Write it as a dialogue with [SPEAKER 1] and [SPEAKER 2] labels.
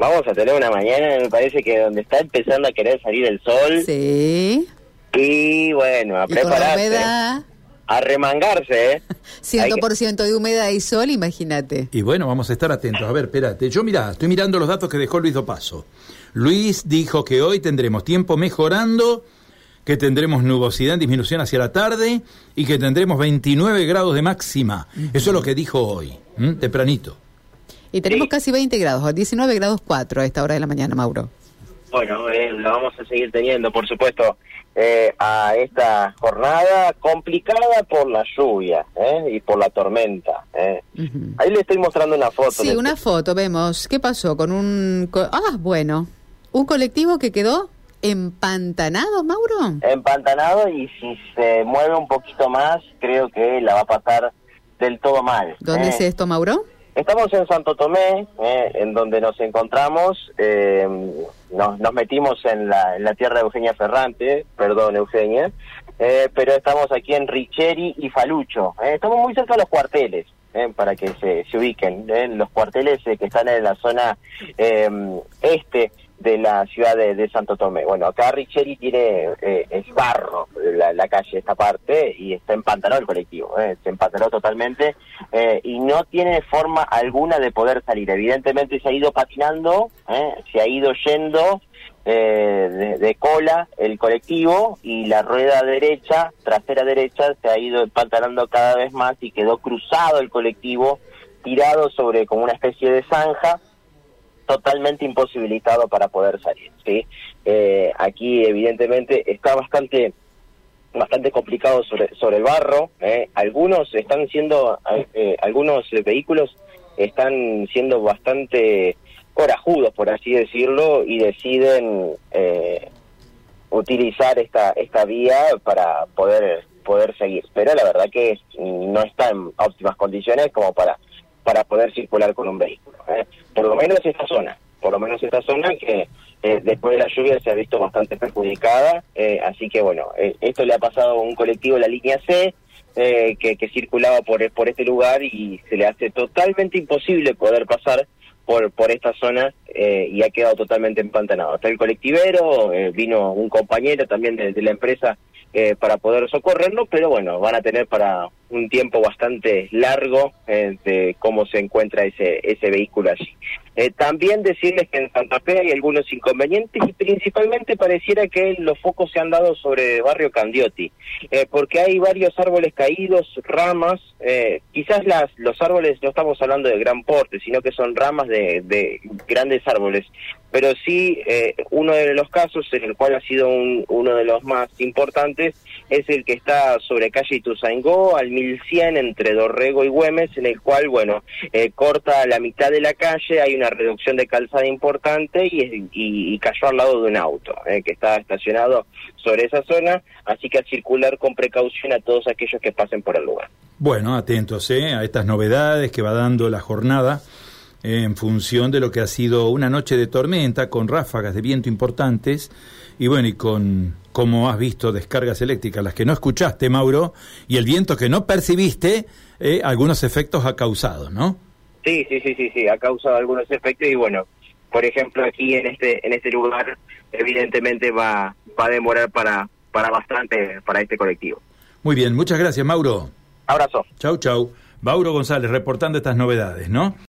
[SPEAKER 1] vamos a tener una mañana, me parece que donde está empezando a querer salir el sol.
[SPEAKER 2] Sí.
[SPEAKER 1] Y bueno, a
[SPEAKER 2] Y con la
[SPEAKER 1] prepararse. A remangarse, ¿eh?
[SPEAKER 2] 100% de humedad y sol, imagínate.
[SPEAKER 3] Y bueno, vamos a estar atentos. A ver, espérate. Yo mira, estoy mirando los datos que dejó Luis Dopaso. Luis dijo que hoy tendremos tiempo mejorando, que tendremos nubosidad en disminución hacia la tarde y que tendremos 29 grados de máxima. Eso es lo que dijo hoy, ¿m? tempranito.
[SPEAKER 2] Y tenemos
[SPEAKER 1] Sí.
[SPEAKER 2] casi 20 grados, 19 grados 4 a esta hora de la mañana, Mauro.
[SPEAKER 1] Bueno, eh, lo vamos a seguir teniendo, por supuesto, eh, a esta jornada complicada por la lluvia eh, y por la tormenta. eh.
[SPEAKER 2] Ujú.
[SPEAKER 1] Ahí le estoy mostrando una foto.
[SPEAKER 2] Sí, una foto, vemos. ¿Qué pasó con un... co- ah, bueno. Un colectivo que quedó empantanado, Mauro.
[SPEAKER 1] empantanado y si se mueve un poquito más, creo que la va a pasar del todo mal.
[SPEAKER 2] ¿Dónde
[SPEAKER 1] eh.
[SPEAKER 2] es esto, Mauro?
[SPEAKER 1] Estamos en Santo Tomé, eh, en donde nos encontramos. eh, nos, nos metimos en la, tierra de Eugenia Ferrante, perdón Eugenia, eh, pero estamos aquí en Richeri y Falucho. eh, estamos muy cerca de los cuarteles, eh, para que se, se ubiquen. los cuarteles que están en la zona este de la ciudad de, Santo Tomé. Bueno, acá Richeri tiene, eh, es barro la, la calle, esta parte, y está empantanado el colectivo, eh, se empantanó totalmente eh, y no tiene forma alguna de poder salir. Evidentemente se ha ido patinando, eh, se ha ido yendo eh, de, de cola el colectivo y la rueda derecha, trasera derecha, se ha ido empantanando cada vez más y quedó cruzado el colectivo, tirado sobre como una especie de zanja, totalmente imposibilitado para poder salir. ¿sí? Eh, aquí evidentemente está bastante bastante complicado sobre, el barro. ¿eh? Algunos están siendo, eh, algunos eh, vehículos están siendo bastante corajudos, por así decirlo, y deciden eh, utilizar esta esta vía para poder poder seguir. Pero la verdad que no está en óptimas condiciones como para para poder circular con un vehículo. Lo menos esta zona, por lo menos esta zona que eh, después de la lluvia se ha visto bastante perjudicada, eh, así que bueno, eh, esto le ha pasado a un colectivo la línea C eh, que, circulaba por, por este lugar y se le hace totalmente imposible poder pasar por, por esta zona y ha quedado totalmente empantanado. Está el colectivero, vino un compañero también de, de la empresa eh, para poder socorrerlo, pero bueno, van a tener para un tiempo bastante largo eh, de cómo se encuentra ese, ese vehículo allí. Eh, también decirles que en Santa Fe hay algunos inconvenientes y principalmente pareciera que los focos se han dado sobre el barrio Candioti, eh, porque hay varios árboles caídos, ramas, eh, quizás las, los árboles no estamos hablando de gran porte, sino que son ramas de, de grandes árboles, pero sí eh, uno de los casos en el cual ha sido un- uno de los más importantes es el que está sobre calle Ituzaingó al 1100 entre Dorrego y Güemes, en el cual, bueno, eh, corta la mitad de la calle, hay una reducción de calzada importante y, y- y cayó al lado de un auto eh, que estaba estacionado sobre esa zona, así que a circular con precaución a todos aquellos que pasen por el lugar.
[SPEAKER 3] Bueno, atentos ¿eh? a estas novedades que va dando la jornada en función de lo que ha sido una noche de tormenta con ráfagas de viento importantes y bueno, y con, como has visto, descargas eléctricas, las que no escuchaste, Mauro, y el viento que no percibiste, eh, algunos efectos ha causado, ¿no?
[SPEAKER 1] Sí, sí, sí, sí, sí, ha causado algunos efectos y bueno, por ejemplo aquí en este en este lugar evidentemente va va a demorar para para bastante para este colectivo.
[SPEAKER 3] Muy bien, muchas gracias, Mauro.
[SPEAKER 1] Abrazo.
[SPEAKER 3] Chau, chau. Mauro González reportando estas novedades, ¿no?